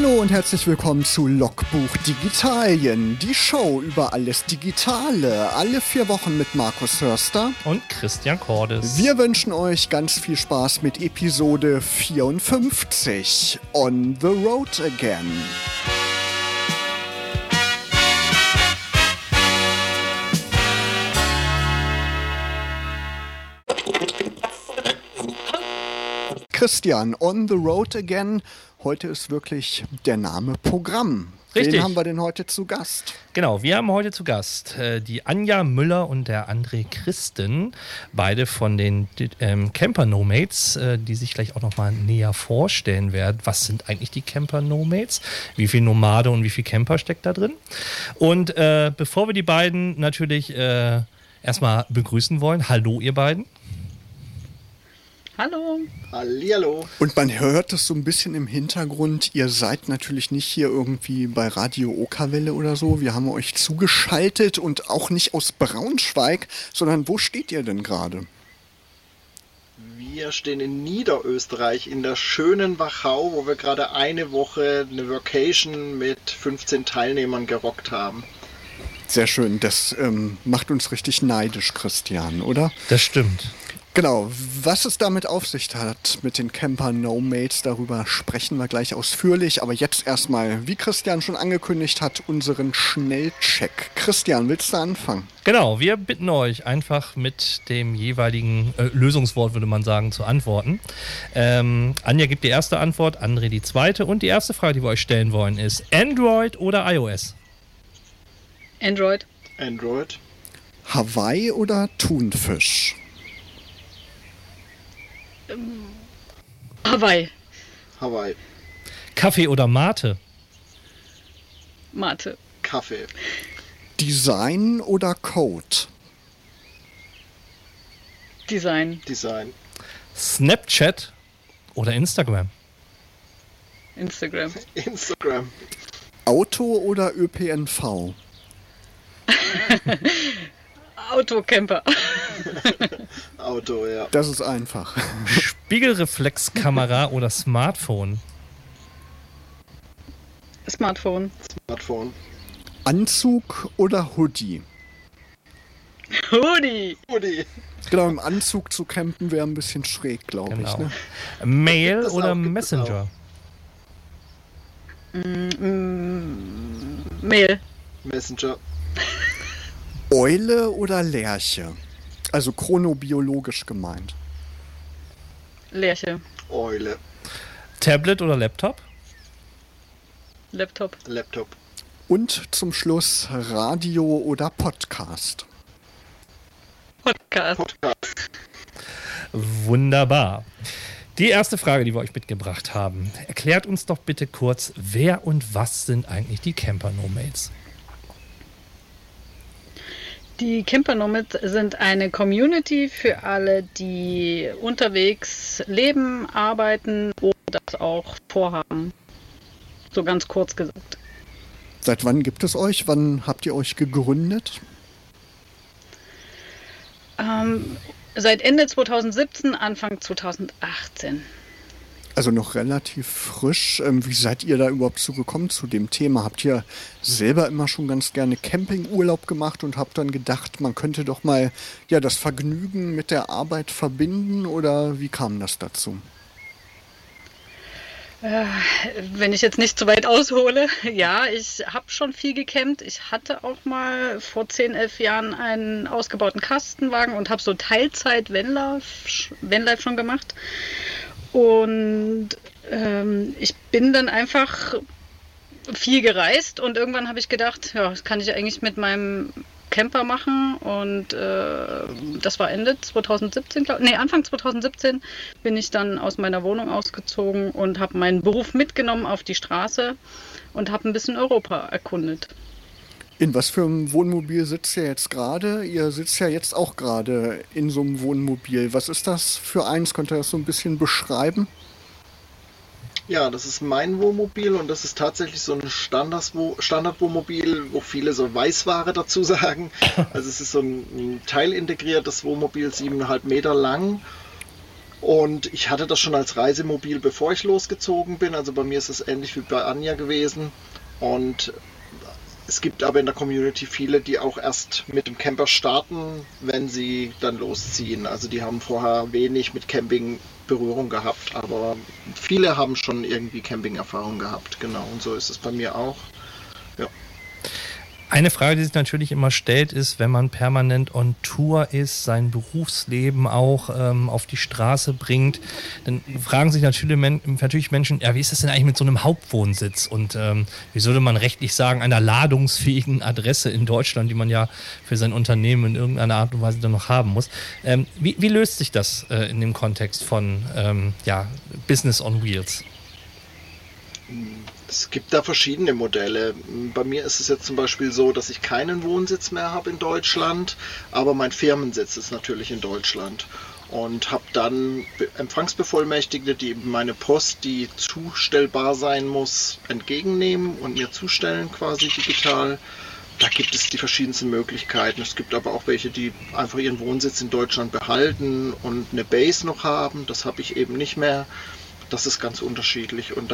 Hallo und herzlich willkommen zu Logbuch Digitalien, die Show über alles Digitale, alle vier Wochen mit Markus Hörster und Christian Cordes. Wir wünschen euch ganz viel Spaß mit Episode 54 On the Road Again. Christian, On the Road Again. Heute ist wirklich der Name Programm. Richtig. Wen haben wir denn heute zu Gast? Genau, wir haben heute zu Gast äh, die Anja Müller und der André Christen, beide von den ähm, Camper Nomads, äh, die sich gleich auch nochmal näher vorstellen werden. Was sind eigentlich die Camper Nomads? Wie viel Nomade und wie viel Camper steckt da drin? Und äh, bevor wir die beiden natürlich äh, erstmal begrüßen wollen, hallo ihr beiden. Hallo. Hallihallo. Und man hört es so ein bisschen im Hintergrund. Ihr seid natürlich nicht hier irgendwie bei Radio Okerwelle oder so. Wir haben euch zugeschaltet und auch nicht aus Braunschweig, sondern wo steht ihr denn gerade? Wir stehen in Niederösterreich in der schönen Wachau, wo wir gerade eine Woche eine Vacation mit 15 Teilnehmern gerockt haben. Sehr schön. Das ähm, macht uns richtig neidisch, Christian, oder? Das stimmt. Genau, was es damit auf sich hat mit den Camper No-Mates, darüber sprechen wir gleich ausführlich. Aber jetzt erstmal, wie Christian schon angekündigt hat, unseren Schnellcheck. Christian, willst du anfangen? Genau, wir bitten euch einfach mit dem jeweiligen äh, Lösungswort, würde man sagen, zu antworten. Ähm, Anja gibt die erste Antwort, André die zweite. Und die erste Frage, die wir euch stellen wollen, ist Android oder iOS? Android. Android. Hawaii oder Thunfisch? Ähm, Hawaii. Hawaii. Kaffee oder Mate? Mate. Kaffee. Design oder Code? Design. Design. Snapchat oder Instagram? Instagram. Instagram. Auto oder ÖPNV? Autocamper. Auto, ja. Das ist einfach. Spiegelreflexkamera oder Smartphone? Smartphone. Smartphone. Anzug oder Hoodie? Hoodie. Hoodie. Genau, im Anzug zu campen wäre ein bisschen schräg, glaube Genau. ich. Ne? Mail oder auch, es Messenger? Mm, Mail. Messenger. Eule oder Lerche? Also chronobiologisch gemeint. Lerche. Eule. Tablet oder Laptop? Laptop. Laptop. Und zum Schluss Radio oder Podcast. Podcast. Podcast. Wunderbar. Die erste Frage, die wir euch mitgebracht haben. Erklärt uns doch bitte kurz, wer und was sind eigentlich die Camper Nomads? Die Camper Nomads sind eine Community für alle, die unterwegs leben, arbeiten oder das auch vorhaben. So ganz kurz gesagt. Seit wann gibt es euch? Wann habt ihr euch gegründet? Ähm, seit Ende 2017, Anfang 2018. Also noch relativ frisch. Ähm, Wie seid ihr da überhaupt zugekommen zu dem Thema? Habt ihr selber immer schon ganz gerne Campingurlaub gemacht und habt dann gedacht, man könnte doch mal ja das Vergnügen mit der Arbeit verbinden oder wie kam das dazu? Äh, Wenn ich jetzt nicht zu weit aushole, ja, ich habe schon viel gecampt. Ich hatte auch mal vor 10, 11 Jahren einen ausgebauten Kastenwagen und habe so Teilzeit Vanlife, Vanlife schon gemacht. Und ähm, ich bin dann einfach viel gereist und irgendwann habe ich gedacht, ja, das kann ich eigentlich mit meinem Camper machen und äh, das war Ende 2017, glaub, nee, Anfang 2017 bin ich dann aus meiner Wohnung ausgezogen und habe meinen Beruf mitgenommen auf die Straße und habe ein bisschen Europa erkundet. In was für einem Wohnmobil sitzt ihr jetzt gerade? Ihr sitzt ja jetzt auch gerade in so einem Wohnmobil. Was ist das für eins? Könnt ihr das so ein bisschen beschreiben? Ja, das ist mein Wohnmobil und das ist tatsächlich so ein Standardwo Standardwohnmobil, wo viele so Weißware dazu sagen. Also es ist so ein, ein teilintegriertes Wohnmobil, siebeneinhalb Meter lang Und ich hatte das schon als Reisemobil, bevor ich losgezogen bin. Also bei mir ist es ähnlich wie bei Anja gewesen. Und es gibt aber in der Community viele, die auch erst mit dem Camper starten, wenn sie dann losziehen. Also die haben vorher wenig mit Camping Berührung gehabt, aber viele haben schon irgendwie Camping-Erfahrung gehabt. Genau, und so ist es bei mir auch. Eine Frage, die sich natürlich immer stellt, ist, wenn man permanent on Tour ist, sein Berufsleben auch ähm, auf die Straße bringt, dann fragen sich natürlich, natürlich, Menschen, ja, wie ist das denn eigentlich mit so einem Hauptwohnsitz? Und ähm, wie würde man rechtlich sagen, einer ladungsfähigen Adresse in Deutschland, die man ja für sein Unternehmen in irgendeiner Art und Weise dann noch haben muss. Ähm, wie, wie, löst sich das äh, in dem Kontext von ähm, ja, Business on Wheels? Es gibt da verschiedene Modelle. Bei mir ist es jetzt zum Beispiel so, dass ich keinen Wohnsitz mehr habe in Deutschland, aber mein Firmensitz ist natürlich in Deutschland. Und habe dann Empfangsbevollmächtigte, die meine Post, die zustellbar sein muss, entgegennehmen und mir zustellen quasi digital. Da gibt es die verschiedensten Möglichkeiten. Es gibt aber auch welche, die einfach ihren Wohnsitz in Deutschland behalten und eine Base noch haben. Das habe ich eben nicht mehr das ist ganz unterschiedlich. Und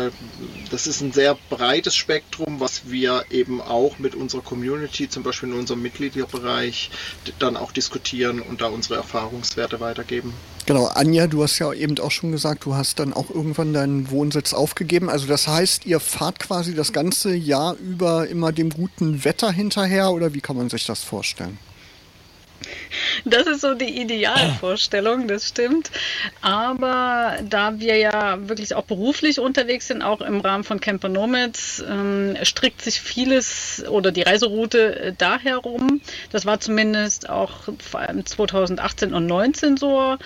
das ist ein sehr breites Spektrum, was wir eben auch mit unserer Community, zum Beispiel in unserem Mitgliederbereich, dann auch diskutieren und da unsere Erfahrungswerte weitergeben. Genau, Anja, du hast ja eben auch schon gesagt, du hast dann auch irgendwann deinen Wohnsitz aufgegeben. Also das heißt, ihr fahrt quasi das ganze Jahr über immer dem guten Wetter hinterher oder wie kann man sich das vorstellen? Das ist so die Idealvorstellung, das stimmt. Aber da wir ja wirklich auch beruflich unterwegs sind, auch im Rahmen von Camper Nomads, ähm, strickt sich vieles oder die Reiseroute äh, daher rum. Das war zumindest auch vor allem 2018 und 2019 so.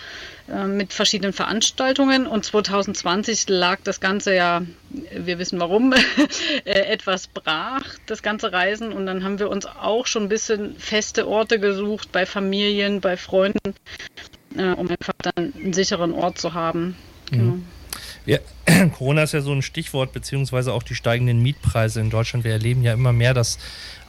Äh, mit verschiedenen Veranstaltungen und 2020 lag das Ganze ja, wir wissen warum, äh, etwas brach, das ganze Reisen und dann haben wir uns auch schon ein bisschen feste Orte gesucht bei Familien, bei Freunden, äh, um einfach dann einen sicheren Ort zu haben. Mhm. Genau. Ja, Corona ist ja so ein Stichwort, beziehungsweise auch die steigenden Mietpreise in Deutschland. Wir erleben ja immer mehr, dass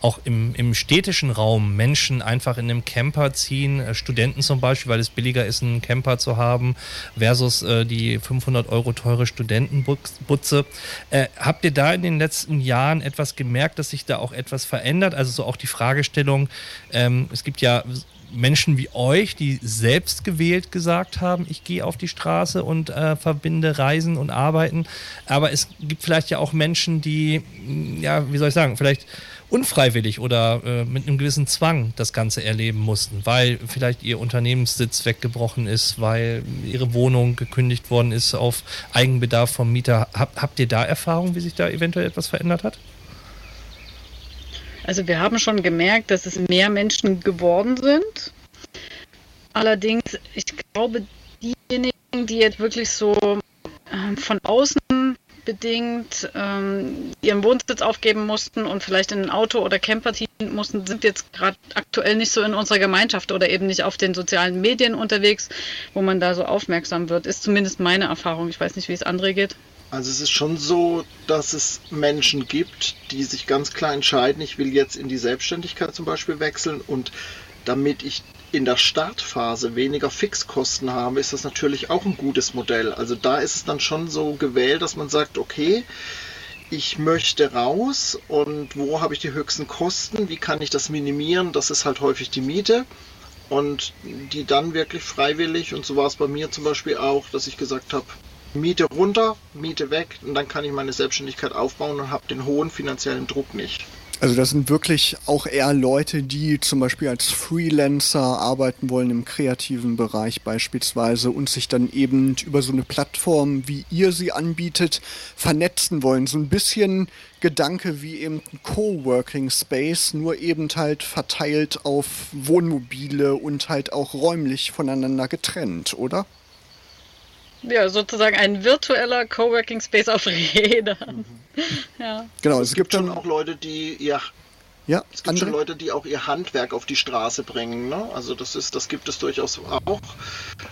auch im, im städtischen Raum Menschen einfach in einem Camper ziehen, äh, Studenten zum Beispiel, weil es billiger ist, einen Camper zu haben, versus äh, die 500 Euro teure Studentenbutze. Äh, habt ihr da in den letzten Jahren etwas gemerkt, dass sich da auch etwas verändert? Also so auch die Fragestellung, ähm, es gibt ja Menschen wie euch, die selbst gewählt gesagt haben, ich gehe auf die Straße und äh, verbinde Reisen und Arbeiten. Aber es gibt vielleicht ja auch Menschen, die, ja, wie soll ich sagen, vielleicht unfreiwillig oder äh, mit einem gewissen Zwang das Ganze erleben mussten, weil vielleicht ihr Unternehmenssitz weggebrochen ist, weil ihre Wohnung gekündigt worden ist auf Eigenbedarf vom Mieter. Hab, habt ihr da Erfahrung, wie sich da eventuell etwas verändert hat? Also wir haben schon gemerkt, dass es mehr Menschen geworden sind. Allerdings, ich glaube, diejenigen, die jetzt wirklich so äh, von außen bedingt ähm, ihren Wohnsitz aufgeben mussten und vielleicht in ein Auto oder Camper ziehen mussten, sind jetzt gerade aktuell nicht so in unserer Gemeinschaft oder eben nicht auf den sozialen Medien unterwegs, wo man da so aufmerksam wird. Ist zumindest meine Erfahrung. Ich weiß nicht, wie es andere geht. Also es ist schon so, dass es Menschen gibt, die sich ganz klar entscheiden, ich will jetzt in die Selbstständigkeit zum Beispiel wechseln und damit ich in der Startphase weniger Fixkosten habe, ist das natürlich auch ein gutes Modell. Also da ist es dann schon so gewählt, dass man sagt, okay, ich möchte raus und wo habe ich die höchsten Kosten, wie kann ich das minimieren, das ist halt häufig die Miete und die dann wirklich freiwillig und so war es bei mir zum Beispiel auch, dass ich gesagt habe, Miete runter, Miete weg und dann kann ich meine Selbstständigkeit aufbauen und habe den hohen finanziellen Druck nicht. Also das sind wirklich auch eher Leute, die zum Beispiel als Freelancer arbeiten wollen im kreativen Bereich beispielsweise und sich dann eben über so eine Plattform, wie ihr sie anbietet, vernetzen wollen. So ein bisschen Gedanke wie eben ein Coworking Space, nur eben halt verteilt auf Wohnmobile und halt auch räumlich voneinander getrennt, oder? Ja, sozusagen ein virtueller Coworking Space auf Rädern. Mhm. Ja. Genau, es, es gibt, gibt schon auch Leute, die ihr ja, es gibt andere? schon Leute, die auch ihr Handwerk auf die Straße bringen. Ne? Also das ist, das gibt es durchaus auch.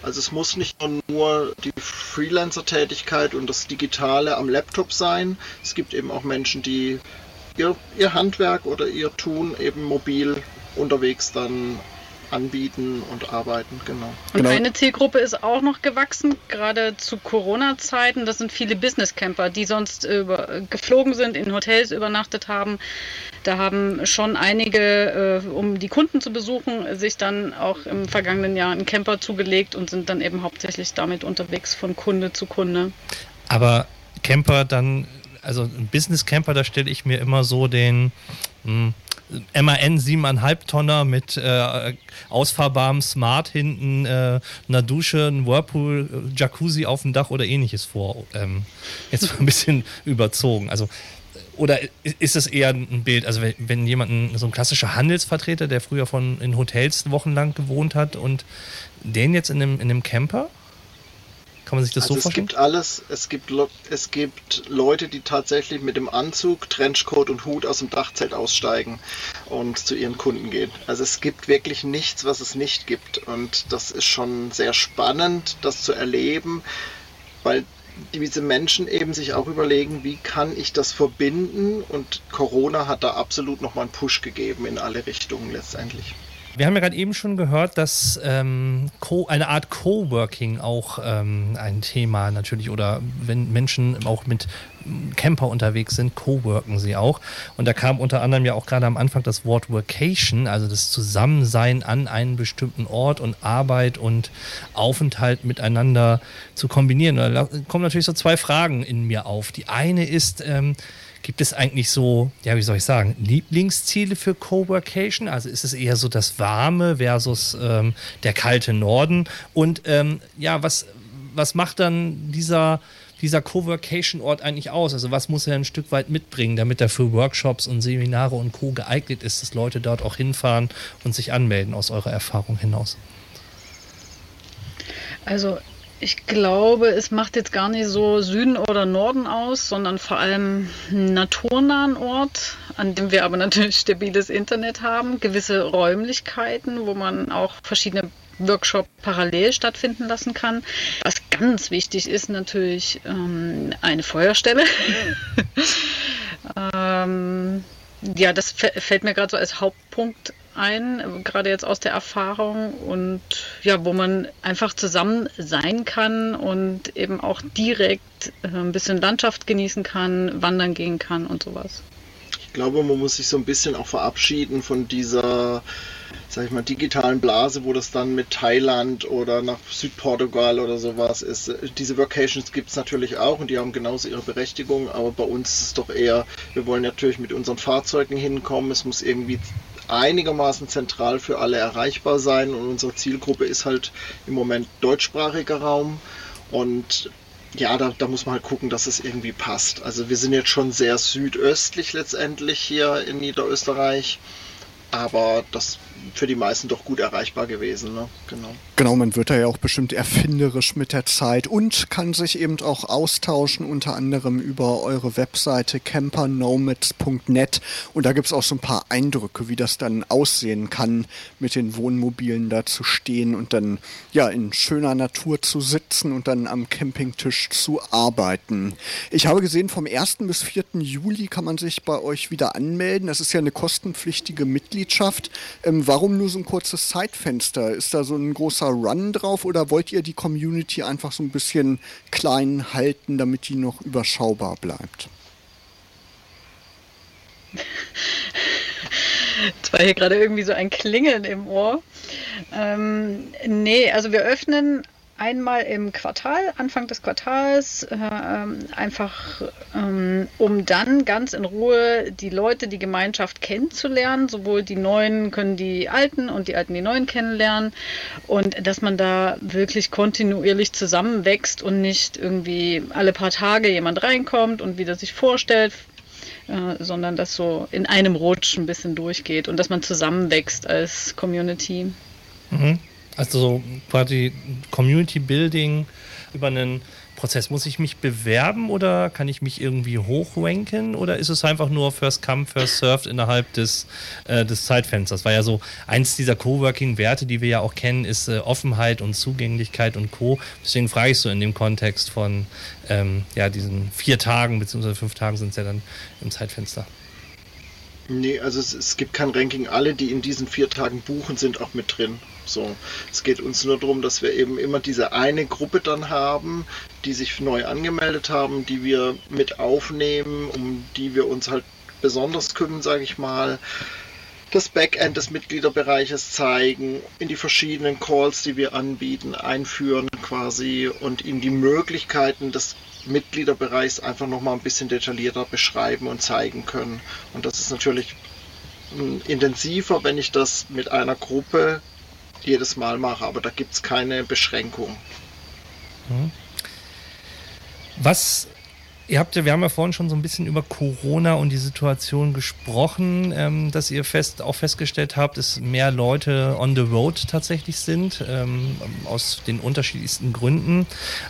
Also es muss nicht nur die Freelancer-Tätigkeit und das Digitale am Laptop sein. Es gibt eben auch Menschen, die ihr, ihr Handwerk oder ihr Tun eben mobil unterwegs dann anbieten und arbeiten, genau. Und Genau. eine Zielgruppe ist auch noch gewachsen, gerade zu Corona-Zeiten. Das sind viele Business-Camper, die sonst über, geflogen sind, in Hotels übernachtet haben. Da haben schon einige, äh, um die Kunden zu besuchen, sich dann auch im vergangenen Jahr einen Camper zugelegt und sind dann eben hauptsächlich damit unterwegs von Kunde zu Kunde. Aber Camper dann, also ein Business Camper, da stelle ich mir immer so den hm, MAN 7,5 Tonner mit äh, ausfahrbarem Smart hinten, äh, einer Dusche, ein Whirlpool, Jacuzzi auf dem Dach oder ähnliches vor. Ähm, jetzt ein bisschen überzogen. Also oder ist es eher ein Bild, also wenn, wenn jemand, so ein klassischer Handelsvertreter, der früher von in Hotels wochenlang gewohnt hat und den jetzt in einem, in einem Camper? Kann man sich das also so es vorstellen? gibt alles. Es gibt, es gibt Leute, die tatsächlich mit dem Anzug, Trenchcoat und Hut aus dem Dachzelt aussteigen und zu ihren Kunden gehen. Also es gibt wirklich nichts, was es nicht gibt. Und das ist schon sehr spannend, das zu erleben, weil diese Menschen eben sich auch überlegen, wie kann ich das verbinden? Und Corona hat da absolut nochmal einen Push gegeben in alle Richtungen letztendlich. Wir haben ja gerade eben schon gehört, dass ähm, eine Art Coworking auch ähm, ein Thema natürlich oder wenn Menschen auch mit Camper unterwegs sind, coworken sie auch. Und da kam unter anderem ja auch gerade am Anfang das Wort Workation, also das Zusammensein an einem bestimmten Ort und Arbeit und Aufenthalt miteinander zu kombinieren. Da kommen natürlich so zwei Fragen in mir auf. Die eine ist, ähm, Gibt es eigentlich so, ja, wie soll ich sagen, Lieblingsziele für Coworkation? Also ist es eher so das Warme versus ähm, der kalte Norden? Und ähm, ja, was, was macht dann dieser, dieser Coworkation-Ort eigentlich aus? Also was muss er ein Stück weit mitbringen, damit er für Workshops und Seminare und Co. geeignet ist, dass Leute dort auch hinfahren und sich anmelden aus eurer Erfahrung hinaus? Also ich glaube, es macht jetzt gar nicht so Süden oder Norden aus, sondern vor allem einen naturnahen Ort, an dem wir aber natürlich stabiles Internet haben, gewisse Räumlichkeiten, wo man auch verschiedene Workshop parallel stattfinden lassen kann. Was ganz wichtig ist, natürlich ähm, eine Feuerstelle. ähm, ja, das fä- fällt mir gerade so als Hauptpunkt ein, gerade jetzt aus der Erfahrung und ja, wo man einfach zusammen sein kann und eben auch direkt äh, ein bisschen Landschaft genießen kann, wandern gehen kann und sowas. Ich glaube, man muss sich so ein bisschen auch verabschieden von dieser, sag ich mal, digitalen Blase, wo das dann mit Thailand oder nach Südportugal oder sowas ist. Diese Vacations gibt es natürlich auch und die haben genauso ihre Berechtigung, aber bei uns ist es doch eher, wir wollen natürlich mit unseren Fahrzeugen hinkommen, es muss irgendwie einigermaßen zentral für alle erreichbar sein. Und unsere Zielgruppe ist halt im Moment deutschsprachiger Raum. Und ja, da, da muss man halt gucken, dass es irgendwie passt. Also wir sind jetzt schon sehr südöstlich letztendlich hier in Niederösterreich, aber das für die meisten doch gut erreichbar gewesen. Ne? Genau. Genau, man wird da ja auch bestimmt erfinderisch mit der Zeit und kann sich eben auch austauschen, unter anderem über eure Webseite campernomads.net. Und da gibt es auch so ein paar Eindrücke, wie das dann aussehen kann, mit den Wohnmobilen da zu stehen und dann ja in schöner Natur zu sitzen und dann am Campingtisch zu arbeiten. Ich habe gesehen, vom 1. bis 4. Juli kann man sich bei euch wieder anmelden. Das ist ja eine kostenpflichtige Mitgliedschaft. Ähm, warum nur so ein kurzes Zeitfenster? Ist da so ein großer Run drauf oder wollt ihr die Community einfach so ein bisschen klein halten, damit die noch überschaubar bleibt? Jetzt war hier gerade irgendwie so ein Klingeln im Ohr. Ähm, nee, also wir öffnen einmal im Quartal, Anfang des Quartals, äh, ähm, einfach ähm, um dann ganz in Ruhe die Leute, die Gemeinschaft kennenzulernen. Sowohl die Neuen können die Alten und die Alten die Neuen kennenlernen. Und dass man da wirklich kontinuierlich zusammenwächst und nicht irgendwie alle paar Tage jemand reinkommt und wieder sich vorstellt, äh, sondern dass so in einem Rutsch ein bisschen durchgeht und dass man zusammenwächst als Community. Mhm. Also so quasi Community Building über einen Prozess. Muss ich mich bewerben oder kann ich mich irgendwie hochranken oder ist es einfach nur First Come, First Served innerhalb des, äh, des Zeitfensters? War ja so eins dieser Coworking-Werte, die wir ja auch kennen, ist äh, Offenheit und Zugänglichkeit und Co. Deswegen frage ich so in dem Kontext von ähm, ja, diesen vier Tagen beziehungsweise fünf Tagen sind es ja dann im Zeitfenster. Nee, also es, es, gibt kein Ranking. Alle, die in diesen vier Tagen buchen, sind auch mit drin. So, es geht uns nur darum, dass wir eben immer diese eine Gruppe dann haben, die sich neu angemeldet haben, die wir mit aufnehmen, um die wir uns halt besonders kümmern, sage ich mal. Das Backend des Mitgliederbereiches zeigen, in die verschiedenen Calls, die wir anbieten, einführen quasi und ihnen die Möglichkeiten des Mitgliederbereichs einfach nochmal ein bisschen detaillierter beschreiben und zeigen können. Und das ist natürlich hm, intensiver, wenn ich das mit einer Gruppe jedes Mal mache, aber da gibt es keine Beschränkung. Hm. Was Ihr habt ja, wir haben ja vorhin schon so ein bisschen über Corona und die Situation gesprochen, ähm, dass ihr fest auch festgestellt habt, dass mehr Leute on the road tatsächlich sind, ähm, aus den unterschiedlichsten Gründen.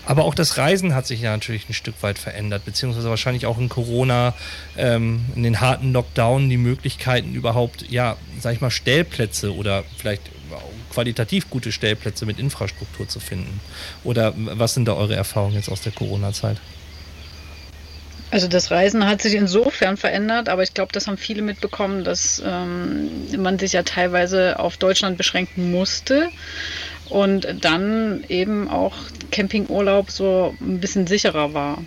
Aber auch das Reisen hat sich ja natürlich ein Stück weit verändert, beziehungsweise wahrscheinlich auch in Corona, ähm, in den harten Lockdown, die Möglichkeiten überhaupt, ja, sag ich mal, Stellplätze oder vielleicht qualitativ gute Stellplätze mit Infrastruktur zu finden. Oder was sind da eure Erfahrungen jetzt aus der Corona-Zeit? Also das Reisen hat sich insofern verändert, aber ich glaube, das haben viele mitbekommen, dass ähm, man sich ja teilweise auf Deutschland beschränken musste und dann eben auch Campingurlaub so ein bisschen sicherer war.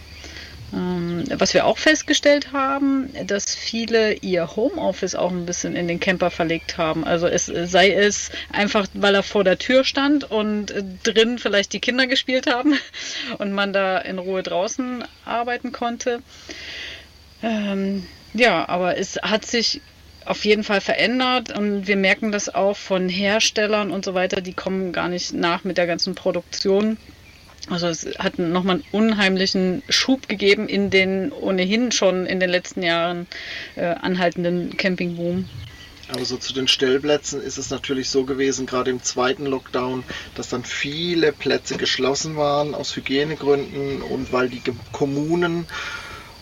Ähm, was wir auch festgestellt haben, dass viele ihr Homeoffice auch ein bisschen in den Camper verlegt haben. Also es sei es einfach, weil er vor der Tür stand und drin vielleicht die Kinder gespielt haben und man da in Ruhe draußen arbeiten konnte. Ähm, ja, aber es hat sich auf jeden Fall verändert und wir merken das auch von Herstellern und so weiter, die kommen gar nicht nach mit der ganzen Produktion also es hat nochmal einen unheimlichen Schub gegeben in den ohnehin schon in den letzten Jahren äh, anhaltenden Campingboom. Aber so zu den Stellplätzen ist es natürlich so gewesen, gerade im zweiten Lockdown, dass dann viele Plätze geschlossen waren aus Hygienegründen und weil die Kommunen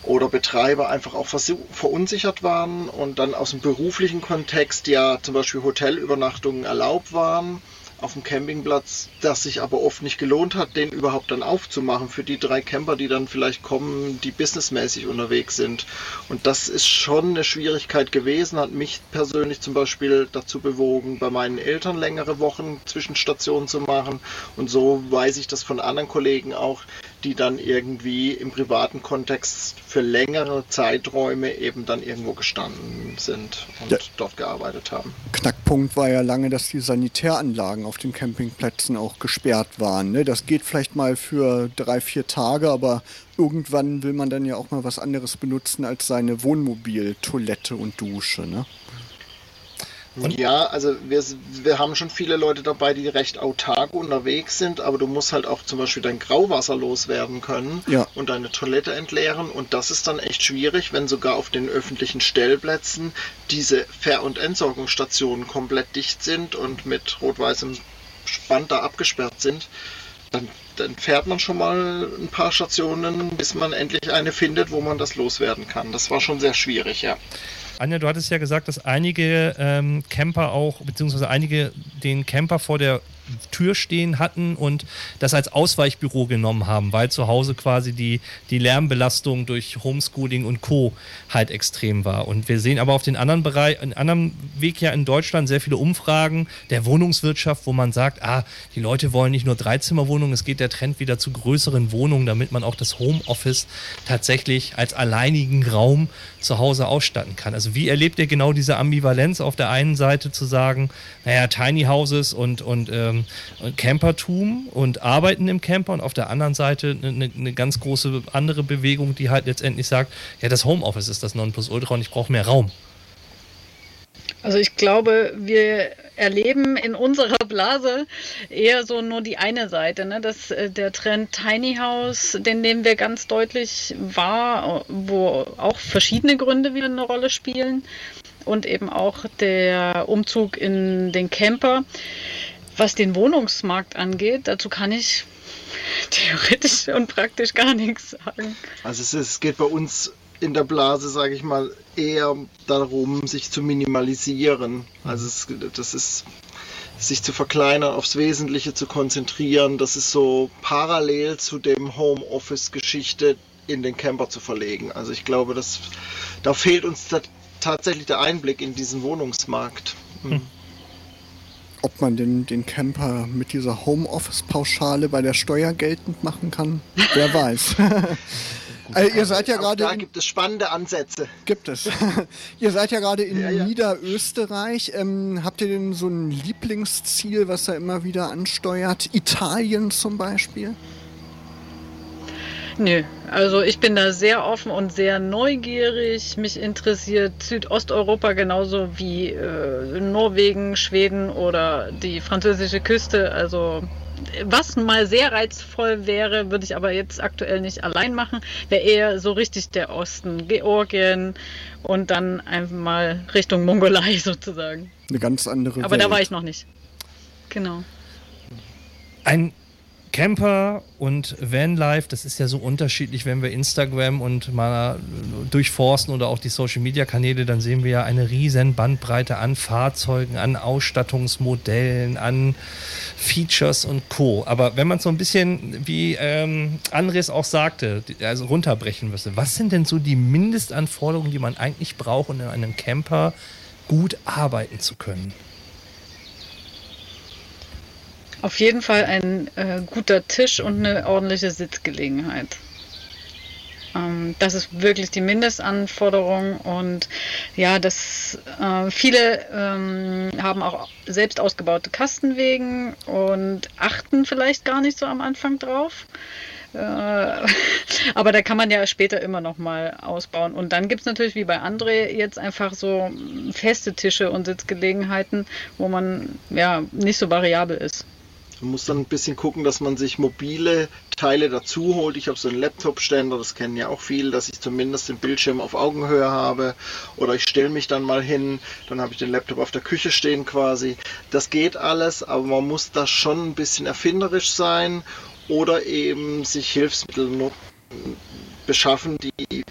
oder Betreiber einfach auch verunsichert waren und dann aus dem beruflichen Kontext ja zum Beispiel Hotelübernachtungen erlaubt waren auf dem Campingplatz, das sich aber oft nicht gelohnt hat, den überhaupt dann aufzumachen für die drei Camper, die dann vielleicht kommen, die businessmäßig unterwegs sind. Und das ist schon eine Schwierigkeit gewesen, hat mich persönlich zum Beispiel dazu bewogen, bei meinen Eltern längere Wochen Zwischenstationen zu machen. Und so weiß ich das von anderen Kollegen auch, die dann irgendwie im privaten Kontext für längere Zeiträume eben dann irgendwo gestanden sind und ja. dort gearbeitet haben. Knackpunkt war ja lange, dass die Sanitäranlagen auf den Campingplätzen auch gesperrt waren. Ne? Das geht vielleicht mal für drei, vier Tage, aber irgendwann will man dann ja auch mal was anderes benutzen als seine Wohnmobiltoilette und Dusche. Ne? Und ja, also wir, wir haben schon viele Leute dabei, die recht autark unterwegs sind, aber du musst halt auch zum Beispiel dein Grauwasser loswerden können ja. und deine Toilette entleeren. Und das ist dann echt schwierig, wenn sogar auf den öffentlichen Stellplätzen diese Ver- und Entsorgungsstationen komplett dicht sind und mit rot-weißem Spand da abgesperrt sind. Dann, dann fährt man schon mal ein paar Stationen, bis man endlich eine findet, wo man das loswerden kann. Das war schon sehr schwierig, ja. Anja, du hattest ja gesagt, dass einige ähm, Camper auch, beziehungsweise einige den Camper vor der Tür stehen hatten und das als Ausweichbüro genommen haben, weil zu Hause quasi die, die Lärmbelastung durch Homeschooling und Co. halt extrem war. Und wir sehen aber auf den anderen Bereich, einen anderen Weg ja in Deutschland sehr viele Umfragen der Wohnungswirtschaft, wo man sagt, ah, die Leute wollen nicht nur Dreizimmerwohnungen, es geht der Trend wieder zu größeren Wohnungen, damit man auch das Homeoffice tatsächlich als alleinigen Raum zu Hause ausstatten kann. Also wie erlebt ihr genau diese Ambivalenz auf der einen Seite zu sagen, naja, Tiny Houses und, und ähm, Campertum und Arbeiten im Camper und auf der anderen Seite eine, eine, ganz große andere Bewegung, die halt letztendlich sagt, ja, das Homeoffice ist das Nonplusultra und ich brauche mehr Raum. Also ich glaube, wir erleben in unserer Blase eher so nur die eine Seite. Ne? Das, äh, der Trend Tiny House, den nehmen wir ganz deutlich wahr, wo auch verschiedene Gründe wieder eine Rolle spielen und eben auch der Umzug in den Camper. Was den Wohnungsmarkt angeht, dazu kann ich theoretisch und praktisch gar nichts sagen. Also es, es geht bei uns in der Blase, sage ich mal, eher darum, sich zu minimalisieren. Also es, das ist sich zu verkleinern, aufs Wesentliche zu konzentrieren. Das ist so parallel zu dem Homeoffice-Geschichte in den Camper zu verlegen. Also ich glaube, dass da fehlt uns tatsächlich der Einblick in diesen Wohnungsmarkt. Hm. Ob man den, den Camper mit dieser Homeoffice-Pauschale bei der Steuer geltend machen kann, wer weiß. Also ihr seid ja gerade. Da gibt es spannende Ansätze. Gibt es. ihr seid ja gerade in ja, ja. Niederösterreich. Ähm, habt ihr denn so ein Lieblingsziel, was er immer wieder ansteuert? Italien zum Beispiel? Nö, also ich bin da sehr offen und sehr neugierig. Mich interessiert Südosteuropa genauso wie äh, Norwegen, Schweden oder die französische Küste. Also was mal sehr reizvoll wäre, würde ich aber jetzt aktuell nicht allein machen, wäre eher so richtig der Osten, Georgien und dann einfach mal Richtung Mongolei sozusagen. Eine ganz andere Aber Welt. da war ich noch nicht. Genau. Ein Camper und Vanlife, das ist ja so unterschiedlich, wenn wir Instagram und mal durchforsten oder auch die Social Media Kanäle, dann sehen wir ja eine riesen Bandbreite an Fahrzeugen, an Ausstattungsmodellen, an Features und Co. Aber wenn man so ein bisschen, wie ähm, Andres auch sagte, also runterbrechen müsste, was sind denn so die Mindestanforderungen, die man eigentlich braucht, um in einem Camper gut arbeiten zu können? Auf jeden Fall ein äh, guter Tisch und eine ordentliche Sitzgelegenheit. Ähm, das ist wirklich die Mindestanforderung und ja, das äh, viele ähm, haben auch selbst ausgebaute Kastenwegen und achten vielleicht gar nicht so am Anfang drauf. Äh, aber da kann man ja später immer noch mal ausbauen. Und dann gibt es natürlich wie bei André jetzt einfach so feste Tische und Sitzgelegenheiten, wo man ja nicht so variabel ist. Man muss dann ein bisschen gucken, dass man sich mobile Teile dazu holt. Ich habe so einen Laptop-Ständer, das kennen ja auch viele, dass ich zumindest den Bildschirm auf Augenhöhe habe. Oder ich stelle mich dann mal hin, dann habe ich den Laptop auf der Küche stehen quasi. Das geht alles, aber man muss da schon ein bisschen erfinderisch sein oder eben sich Hilfsmittel beschaffen, die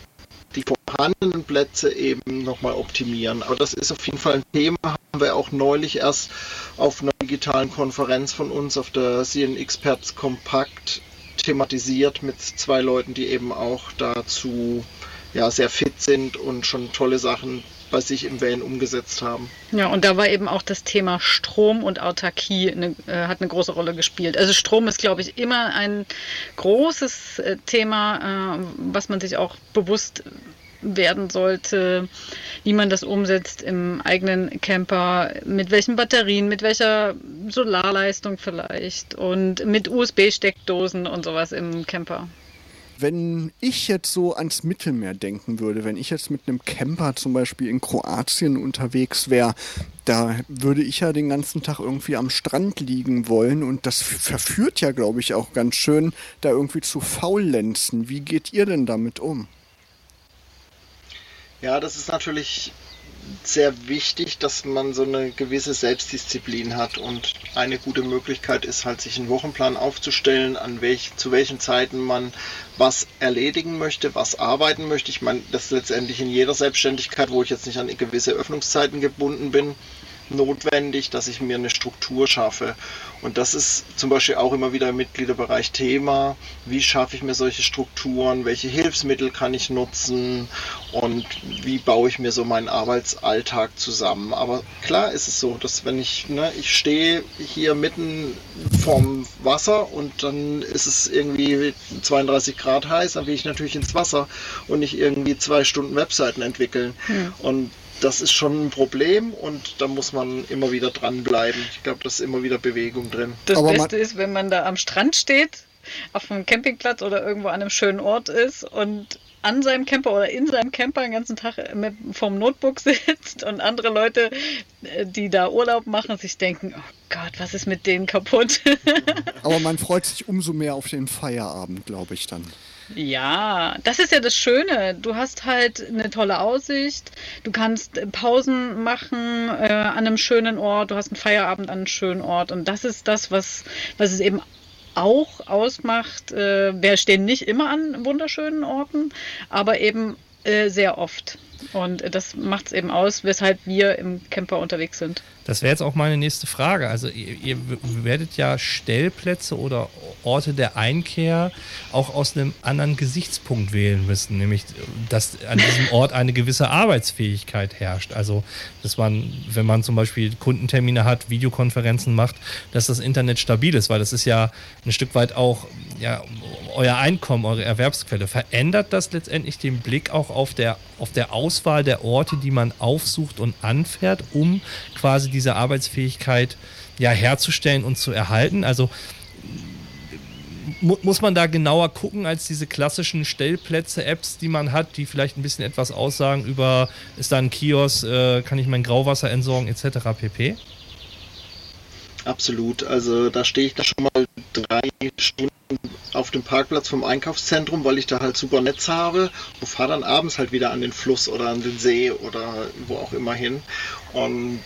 vorhandenen Plätze eben nochmal optimieren. Aber das ist auf jeden Fall ein Thema, haben wir auch neulich erst auf einer digitalen Konferenz von uns auf der CN Experts Kompakt thematisiert mit zwei Leuten, die eben auch dazu ja, sehr fit sind und schon tolle Sachen bei sich im Van umgesetzt haben. Ja, und da war eben auch das Thema Strom und Autarkie eine, äh, hat eine große Rolle gespielt. Also Strom ist, glaube ich, immer ein großes äh, Thema, äh, was man sich auch bewusst werden sollte, wie man das umsetzt im eigenen Camper, mit welchen Batterien, mit welcher Solarleistung vielleicht und mit USB-Steckdosen und sowas im Camper. Wenn ich jetzt so ans Mittelmeer denken würde, wenn ich jetzt mit einem Camper zum Beispiel in Kroatien unterwegs wäre, da würde ich ja den ganzen Tag irgendwie am Strand liegen wollen und das verführt ja, glaube ich, auch ganz schön, da irgendwie zu faulenzen. Wie geht ihr denn damit um? Ja, das ist natürlich sehr wichtig, dass man so eine gewisse Selbstdisziplin hat und eine gute Möglichkeit ist halt, sich einen Wochenplan aufzustellen, an welch, zu welchen Zeiten man was erledigen möchte, was arbeiten möchte. Ich meine, das ist letztendlich in jeder Selbstständigkeit, wo ich jetzt nicht an gewisse Öffnungszeiten gebunden bin, notwendig, dass ich mir eine Struktur schaffe. Und das ist zum Beispiel auch immer wieder im Mitgliederbereich Thema. Wie schaffe ich mir solche Strukturen? Welche Hilfsmittel kann ich nutzen? Und wie baue ich mir so meinen Arbeitsalltag zusammen? Aber klar ist es so, dass wenn ich, ne, ich stehe hier mitten vorm Wasser und dann ist es irgendwie 32 Grad heiß, dann will ich natürlich ins Wasser und nicht irgendwie zwei Stunden Webseiten entwickeln. Hm. Und das ist schon ein Problem und da muss man immer wieder dranbleiben. Ich glaube, da ist immer wieder Bewegung drin. Das Aber Beste ist, wenn man da am Strand steht, auf einem Campingplatz oder irgendwo an einem schönen Ort ist und an seinem Camper oder in seinem Camper den ganzen Tag mit, vom Notebook sitzt und andere Leute, äh, die da Urlaub machen, sich denken, oh Gott, was ist mit denen kaputt? Aber man freut sich umso mehr auf den Feierabend, glaube ich dann. Ja, das ist ja das Schöne. Du hast halt eine tolle Aussicht. Du kannst Pausen machen äh, an einem schönen Ort. Du hast einen Feierabend an einem schönen Ort. Und das ist das, was, was es eben auch ausmacht. Äh, wir stehen nicht immer an wunderschönen Orten, aber eben äh, sehr oft. Und das macht es eben aus, weshalb wir im Camper unterwegs sind. Das wäre jetzt auch meine nächste Frage. Also ihr, ihr, werdet ja Stellplätze oder Orte der Einkehr auch aus einem anderen Gesichtspunkt wählen müssen, nämlich dass an diesem Ort eine gewisse Arbeitsfähigkeit herrscht. Also dass man, wenn man zum Beispiel Kundentermine hat, Videokonferenzen macht, dass das Internet stabil ist, weil das ist ja ein Stück weit auch ja, euer Einkommen, eure Erwerbsquelle. Verändert das letztendlich den Blick auch auf der, auf der Auswahl der Orte, die man aufsucht und anfährt, um quasi die diese Arbeitsfähigkeit ja herzustellen und zu erhalten. Also mu muss man da genauer gucken als diese klassischen Stellplätze-Apps, die man hat, die vielleicht ein bisschen etwas aussagen über, ist da ein Kiosk, äh, kann ich mein Grauwasser entsorgen, etc. pp. Absolut. Also da stehe ich da schon mal drei Stunden auf dem Parkplatz vom Einkaufszentrum, weil ich da halt super Netz habe und fahre dann abends halt wieder an den Fluss oder an den See oder wo auch immer hin. Und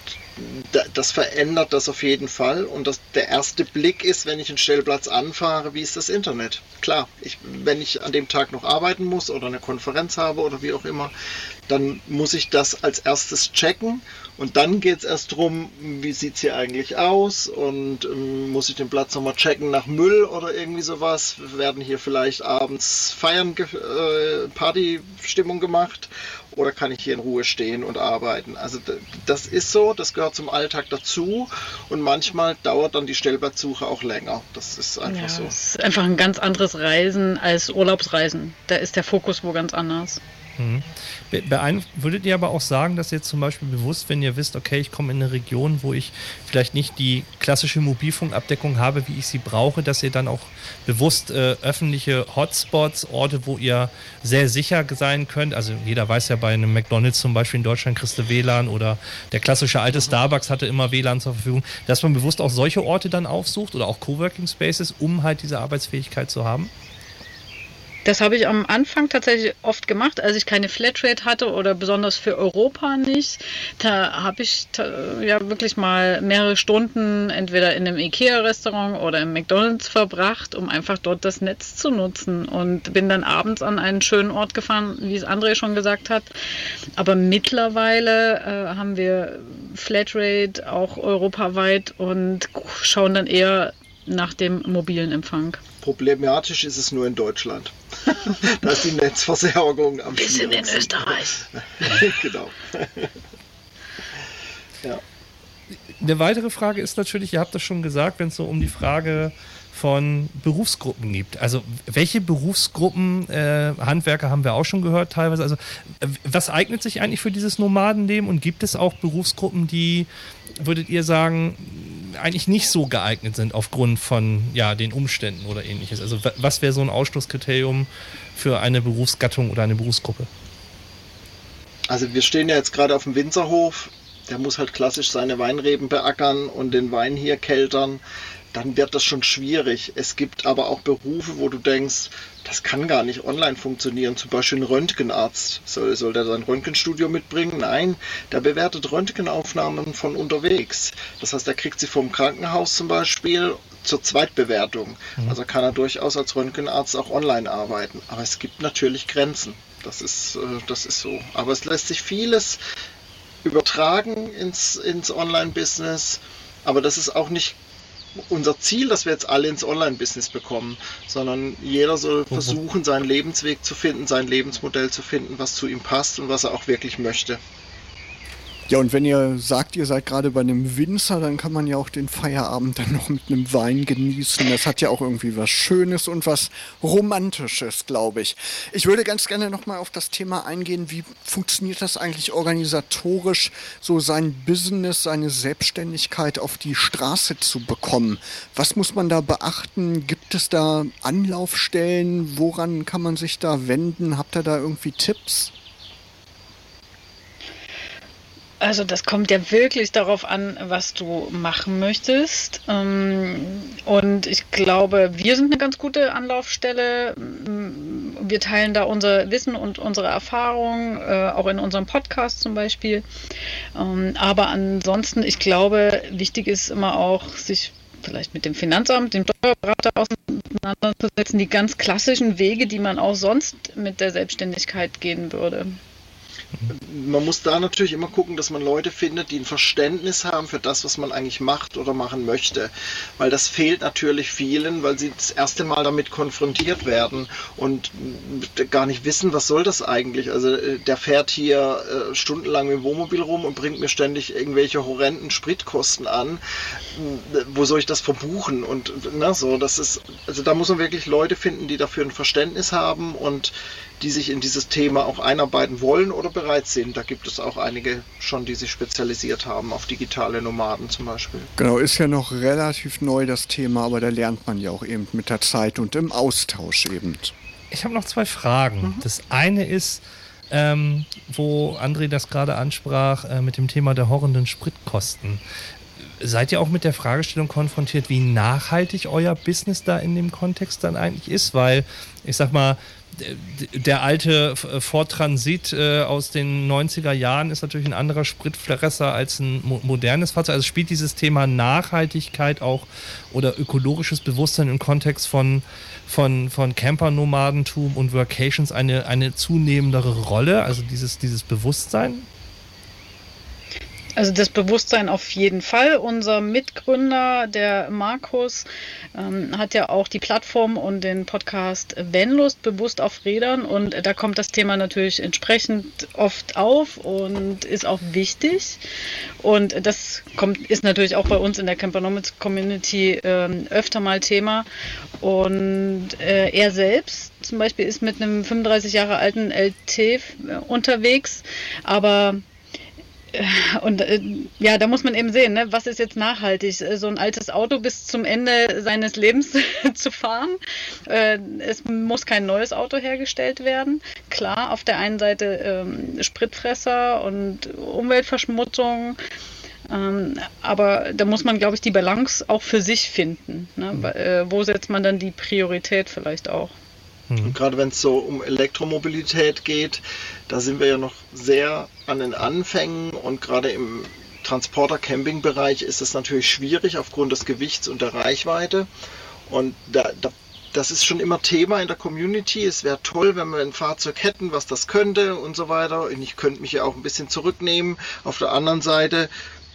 das verändert das auf jeden Fall. Und das, der erste Blick ist, wenn ich einen Stellplatz anfahre, wie ist das Internet? Klar, ich, wenn ich an dem Tag noch arbeiten muss oder eine Konferenz habe oder wie auch immer, dann muss ich das als erstes checken. Und dann geht es erst darum, wie sieht es hier eigentlich aus und ähm, muss ich den Platz nochmal checken nach Müll oder irgendwie sowas. Werden hier vielleicht abends Feiern, äh, Partystimmung gemacht oder kann ich hier in Ruhe stehen und arbeiten? Also das ist so, das gehört zum Alltag dazu und manchmal dauert dann die Stellplatzsuche auch länger. Das ist einfach ja, so. Es ist einfach ein ganz anderes Reisen als Urlaubsreisen. Da ist der Fokus wo ganz anders. Mhm. Würdet ihr aber auch sagen, dass ihr zum Beispiel bewusst, wenn ihr wisst, okay, ich komme in eine Region, wo ich vielleicht nicht die klassische Mobilfunkabdeckung habe, wie ich sie brauche, dass ihr dann auch bewusst äh, öffentliche Hotspots, Orte, wo ihr sehr sicher sein könnt, also jeder weiß ja bei einem McDonalds zum Beispiel in Deutschland kriegst du WLAN oder der klassische alte Starbucks hatte immer WLAN zur Verfügung, dass man bewusst auch solche Orte dann aufsucht oder auch Coworking Spaces, um halt diese Arbeitsfähigkeit zu haben? Das habe ich am Anfang tatsächlich oft gemacht, als ich keine Flatrate hatte oder besonders für Europa nicht. Da habe ich ja wirklich mal mehrere Stunden entweder in einem Ikea-Restaurant oder im McDonald's verbracht, um einfach dort das Netz zu nutzen und bin dann abends an einen schönen Ort gefahren, wie es André schon gesagt hat. Aber mittlerweile äh, haben wir Flatrate auch europaweit und schauen dann eher nach dem mobilen Empfang. Problematisch ist es nur in Deutschland. da ist die Netzversorgung am Wir sind in Österreich. genau. ja. Eine weitere Frage ist natürlich, ihr habt das schon gesagt, wenn es so um die Frage von Berufsgruppen gibt. Also welche Berufsgruppen, äh, Handwerker haben wir auch schon gehört teilweise. Also was eignet sich eigentlich für dieses Nomadenleben und gibt es auch Berufsgruppen, die, würdet ihr sagen, eigentlich nicht so geeignet sind aufgrund von ja, den Umständen oder ähnliches. Also was wäre so ein Ausschlusskriterium für eine Berufsgattung oder eine Berufsgruppe? Also wir stehen ja jetzt gerade auf dem Winzerhof. Der muss halt klassisch seine Weinreben beackern und den Wein hier keltern dann wird das schon schwierig. Es gibt aber auch Berufe, wo du denkst, das kann gar nicht online funktionieren. Zum Beispiel ein Röntgenarzt. Soll, soll der sein Röntgenstudio mitbringen? Nein, der bewertet Röntgenaufnahmen von unterwegs. Das heißt, er kriegt sie vom Krankenhaus zum Beispiel zur Zweitbewertung. Mhm. Also kann er durchaus als Röntgenarzt auch online arbeiten. Aber es gibt natürlich Grenzen. Das ist, äh, das ist so. Aber es lässt sich vieles übertragen ins, ins Online-Business. Aber das ist auch nicht unser Ziel, dass wir jetzt alle ins Online-Business bekommen, sondern jeder soll mhm. versuchen, seinen Lebensweg zu finden, sein Lebensmodell zu finden, was zu ihm passt und was er auch wirklich möchte. Ja, und wenn ihr sagt, ihr seid gerade bei einem Winzer, dann kann man ja auch den Feierabend dann noch mit einem Wein genießen. Das hat ja auch irgendwie was Schönes und was Romantisches, glaube ich. Ich würde ganz gerne nochmal auf das Thema eingehen, wie funktioniert das eigentlich organisatorisch, so sein Business, seine Selbstständigkeit auf die Straße zu bekommen. Was muss man da beachten? Gibt es da Anlaufstellen? Woran kann man sich da wenden? Habt ihr da irgendwie Tipps? Also das kommt ja wirklich darauf an, was du machen möchtest. Ähm, und ich glaube, wir sind eine ganz gute Anlaufstelle. Wir teilen da unser Wissen und unsere Erfahrung, äh, auch in unserem Podcast zum Beispiel. Ähm, aber ansonsten, ich glaube, wichtig ist immer auch, sich vielleicht mit dem Finanzamt, dem Steuerberater auseinanderzusetzen, die ganz klassischen Wege, die man auch sonst mit der Selbstständigkeit gehen würde. Man muss da natürlich immer gucken, dass man Leute findet, die ein Verständnis haben für das, was man eigentlich macht oder machen möchte. Weil das fehlt natürlich vielen, weil sie das erste Mal damit konfrontiert werden und gar nicht wissen, was soll das eigentlich. Also äh, der fährt hier äh, stundenlang mit dem Wohnmobil rum und bringt mir ständig irgendwelche horrenden Spritkosten an. Wo soll ich das verbuchen? Und na, so, das ist, also da muss man wirklich Leute finden, die dafür ein Verständnis haben und die sich in dieses Thema auch einarbeiten wollen oder bereit sind. Da gibt es auch einige schon, die sich spezialisiert haben auf digitale Nomaden zum Beispiel. Genau, ist ja noch relativ neu das Thema, aber da lernt man ja auch eben mit der Zeit und im Austausch eben. Ich habe noch zwei Fragen. Mhm. Das eine ist, ähm, wo André das gerade ansprach, äh, mit dem Thema der horrenden Spritkosten. Seid ihr auch mit der Fragestellung konfrontiert, wie nachhaltig euer Business da in dem Kontext dann eigentlich ist? Weil, ich sag mal, der alte Ford Transit äh, aus den 90er Jahren ist natürlich ein anderer Spritfresser als ein mo modernes Fahrzeug. Also spielt dieses Thema Nachhaltigkeit auch oder ökologisches Bewusstsein im Kontext von, von, von Camper-Nomadentum und Workations eine, eine zunehmendere Rolle? Also dieses, dieses Bewusstsein? Also das Bewusstsein auf jeden Fall. Unser Mitgründer, der Markus, ähm, hat ja auch die Plattform und den Podcast Vanlust bewusst auf Rädern und da kommt das Thema natürlich entsprechend oft auf und ist auch wichtig. Und das kommt, ist natürlich auch bei uns in der Campernomics Community ähm, öfter mal Thema. Und äh, er selbst zum Beispiel ist mit einem 35 Jahre alten LT unterwegs, aber und äh, ja, da muss man eben sehen, ne, was ist jetzt nachhaltig? Äh, so ein altes Auto bis zum Ende seines Lebens zu fahren. Äh, es muss kein neues Auto hergestellt werden. Klar, auf der einen Seite ähm, Spritfresser und Umweltverschmutzung. Ähm, aber da muss man, glaube ich, die Balance auch für sich finden. Ne? Mhm. Wo setzt man dann die Priorität vielleicht auch? Mhm. Und gerade wenn es so um Elektromobilität geht, da sind wir ja noch sehr an den Anfängen und gerade im Transporter-Camping-Bereich ist es natürlich schwierig aufgrund des Gewichts und der Reichweite. Und da, da, das ist schon immer Thema in der Community. Es wäre toll, wenn wir ein Fahrzeug hätten, was das könnte und so weiter. Und ich könnte mich ja auch ein bisschen zurücknehmen. Auf der anderen Seite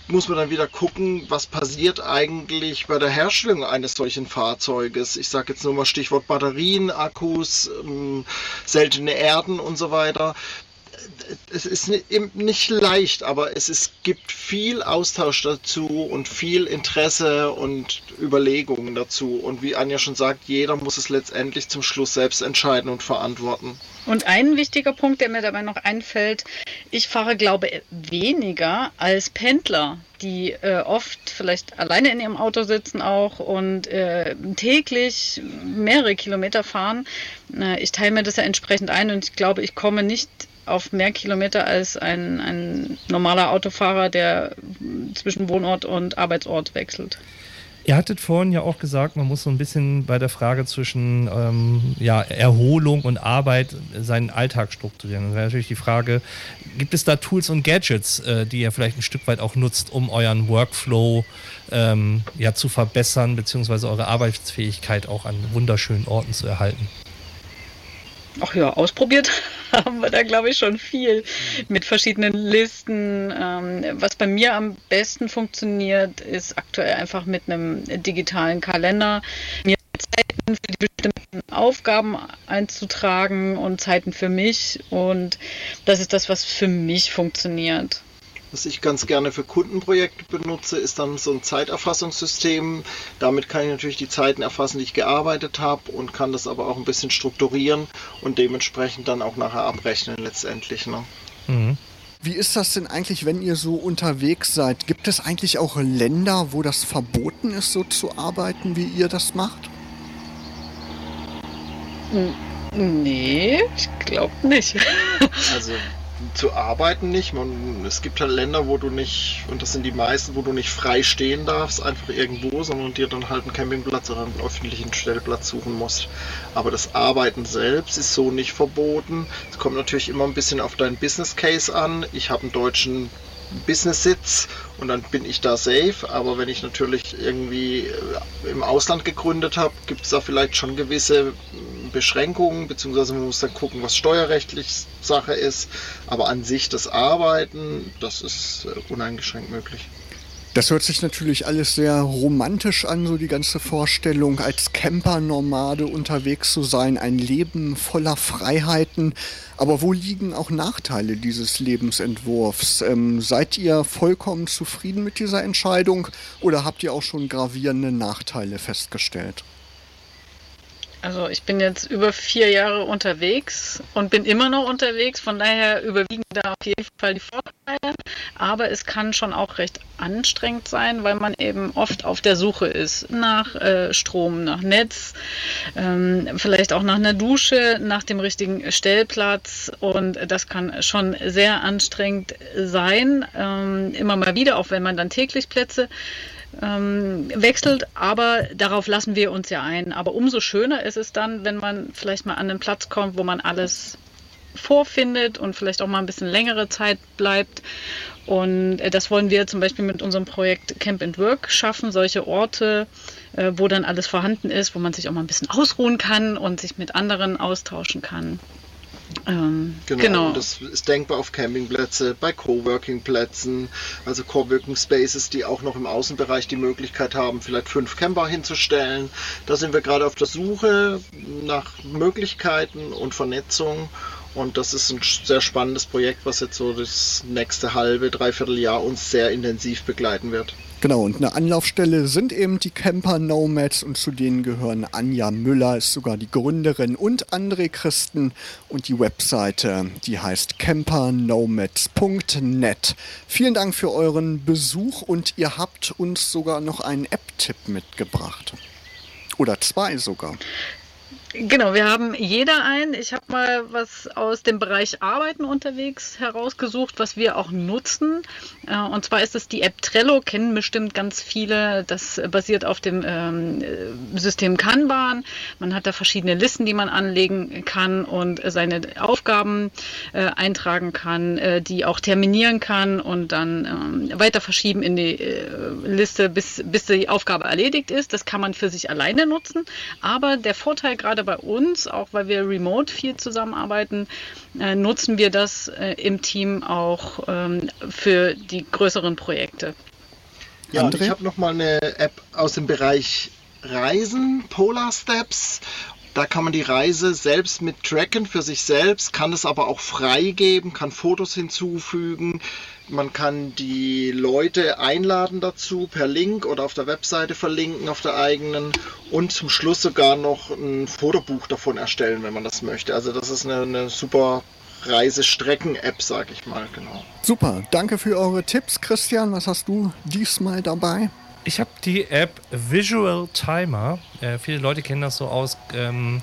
muss man dann wieder gucken, was passiert eigentlich bei der Herstellung eines solchen Fahrzeuges. Ich sage jetzt nur mal Stichwort Batterien, Akkus, ähm, seltene Erden und so weiter es ist nicht leicht, aber es ist, gibt viel Austausch dazu und viel Interesse und Überlegungen dazu. Und wie Anja schon sagt, jeder muss es letztendlich zum Schluss selbst entscheiden und verantworten. Und ein wichtiger Punkt, der mir dabei noch einfällt, ich fahre, glaube ich, weniger als Pendler, die äh, oft vielleicht alleine in ihrem Auto sitzen auch und äh, täglich mehrere Kilometer fahren. Äh, ich teile mir das ja entsprechend ein und ich glaube, ich komme nicht auf mehr Kilometer als ein, ein normaler Autofahrer, der zwischen Wohnort und Arbeitsort wechselt. Ihr hattet vorhin ja auch gesagt, man muss so ein bisschen bei der Frage zwischen ähm, ja, Erholung und Arbeit seinen Alltag strukturieren. Das wäre natürlich die Frage, gibt es da Tools und Gadgets, äh, die ihr vielleicht ein Stück weit auch nutzt, um euren Workflow ähm, ja, zu verbessern, beziehungsweise eure Arbeitsfähigkeit auch an wunderschönen Orten zu erhalten? Ach ja, ausprobiert haben wir da, glaube ich, schon viel mit verschiedenen Listen. Ähm, was bei mir am besten funktioniert, ist aktuell einfach mit einem digitalen Kalender. Mir Zeiten für die bestimmten Aufgaben einzutragen und Zeiten für mich. Und das ist das, was für mich funktioniert. Was ich ganz gerne für Kundenprojekte benutze, ist dann so ein Zeiterfassungssystem. Damit kann ich natürlich die Zeiten erfassen, die ich gearbeitet habe und kann das aber auch ein bisschen strukturieren und dementsprechend dann auch nachher abrechnen letztendlich. Ne? Mhm. Wie ist das denn eigentlich, wenn ihr so unterwegs seid? Gibt es eigentlich auch Länder, wo das verboten ist, so zu arbeiten, wie ihr das macht? Nee, ich glaube nicht. Also zu arbeiten nicht. Man, es gibt halt Länder, wo du nicht, und das sind die meisten, wo du nicht frei stehen darfst, einfach irgendwo, sondern dir dann halt einen Campingplatz oder einen öffentlichen Stellplatz suchen musst. Aber das Arbeiten selbst ist so nicht verboten. Es kommt natürlich immer ein bisschen auf deinen Business Case an. Ich habe einen deutschen Business-Sitz und dann bin ich da safe. Aber wenn ich natürlich irgendwie äh, im Ausland gegründet habe, gibt es da vielleicht schon gewisse Beschränkungen, beziehungsweise man muss dann gucken, was steuerrechtlich Sache ist. Aber an sich das Arbeiten, das ist äh, uneingeschränkt möglich. Das hört sich natürlich alles sehr romantisch an, so die ganze Vorstellung, als Camper-Nomade unterwegs zu sein, ein Leben voller Freiheiten. Aber wo liegen auch Nachteile dieses Lebensentwurfs? Ähm, seid ihr vollkommen zufrieden mit dieser Entscheidung oder habt ihr auch schon gravierende Nachteile festgestellt? Also ich bin jetzt über vier Jahre unterwegs und bin immer noch unterwegs, von daher überwiegen da auf jeden Fall die Vorteile. Aber es kann schon auch recht anstrengend sein, weil man eben oft auf der Suche ist nach äh, Strom, nach Netz, ähm, vielleicht auch nach einer Dusche, nach dem richtigen Stellplatz. Und das kann schon sehr anstrengend sein, ähm, immer mal wieder, auch wenn man dann täglich Plätze ähm, wechselt, aber darauf lassen wir uns ja ein. Aber umso schöner ist es dann, wenn man vielleicht mal an einen Platz kommt, wo man alles vorfindet und vielleicht auch mal ein bisschen längere Zeit bleibt. Und äh, das wollen wir zum Beispiel mit unserem Projekt Camp and Work schaffen, solche Orte, äh, wo dann alles vorhanden ist, wo man sich auch mal ein bisschen ausruhen kann und sich mit anderen austauschen kann. Ähm, genau, genau. das ist denkbar auf Campingplätze, bei Coworking-Plätzen, also Coworking Spaces, die auch noch im Außenbereich die Möglichkeit haben, vielleicht fünf Camper hinzustellen. Da sind wir gerade auf der Suche nach Möglichkeiten und Vernetzung. Und das ist ein sehr spannendes Projekt, was jetzt so das nächste halbe, dreiviertel Jahr uns sehr intensiv begleiten wird. Genau, und eine Anlaufstelle sind eben die Camper Nomads und zu denen gehören Anja Müller, ist sogar die Gründerin und André Christen und die Webseite, die heißt campernomads.net. Vielen Dank für euren Besuch und ihr habt uns sogar noch einen App-Tipp mitgebracht. Oder zwei sogar. Genau, wir haben jeder einen. Ich habe mal was aus dem Bereich Arbeiten unterwegs herausgesucht, was wir auch nutzen. Äh, und zwar ist es die App Trello, kennen bestimmt ganz viele. Das basiert auf dem ähm, System Kanban. Man hat da verschiedene Listen, die man anlegen kann und seine Aufgaben äh, eintragen kann, äh, die auch terminieren kann und dann ähm, weiter verschieben in die Liste, bis, bis die Aufgabe erledigt ist. Das kann man für sich alleine nutzen. Aber der Vorteil gerade bei uns, auch weil wir remote viel zusammenarbeiten, äh, nutzen wir das äh, im Team auch ähm, für die größeren Projekte. Ja, André? ich habe noch mal eine App aus dem Bereich Reisen, Polar Steps. Da kann man die Reise selbst mit tracken für sich selbst, kann es aber auch freigeben, kann Fotos hinzufügen, man kann die Leute einladen dazu per Link oder auf der Webseite verlinken, auf der eigenen und zum Schluss sogar noch ein Fotobuch davon erstellen, wenn man das möchte. Also das ist eine, eine super Reisestrecken-App, sag ich mal, genau. Super, danke für eure Tipps. Christian, was hast du diesmal dabei? Ich habe die App Visual Timer. Äh, viele Leute kennen das so aus. Ähm,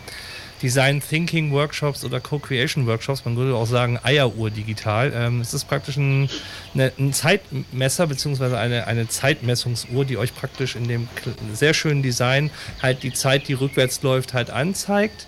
Design Thinking Workshops oder Co-Creation Workshops, man würde auch sagen Eieruhr digital. Ähm, es ist praktisch ein, eine, ein Zeitmesser bzw. Eine, eine Zeitmessungsuhr, die euch praktisch in dem sehr schönen Design halt die Zeit, die rückwärts läuft, halt anzeigt.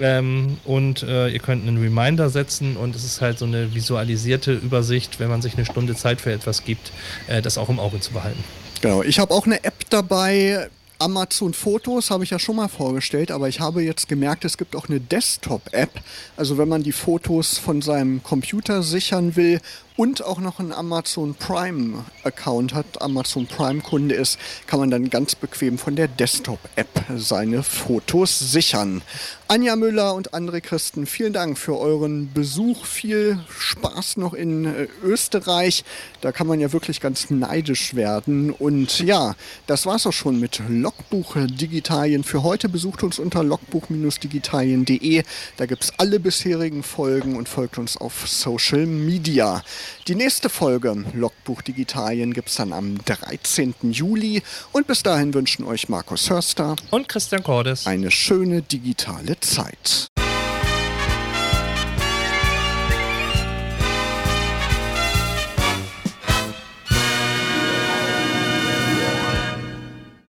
Ähm, und äh, ihr könnt einen Reminder setzen und es ist halt so eine visualisierte Übersicht, wenn man sich eine Stunde Zeit für etwas gibt, äh, das auch im Auge zu behalten. Genau, ich habe auch eine App dabei, Amazon Fotos habe ich ja schon mal vorgestellt, aber ich habe jetzt gemerkt, es gibt auch eine Desktop-App. Also wenn man die Fotos von seinem Computer sichern will und auch noch einen Amazon Prime Account hat, Amazon Prime Kunde ist, kann man dann ganz bequem von der Desktop App seine Fotos sichern. Anja Müller und André Christen, vielen Dank für euren Besuch. Viel Spaß noch in äh, Österreich. Da kann man ja wirklich ganz neidisch werden. Und ja, das war's auch schon mit Logbuch Digitalien für heute. Besucht uns unter logbuch-digitalien.de. Da gibt's alle bisherigen Folgen und folgt uns auf Social Media. Die nächste Folge Logbuch Digitalien gibt es dann am 13. Juli. Und bis dahin wünschen euch Markus Hörster und Christian Cordes eine schöne digitale Zeit.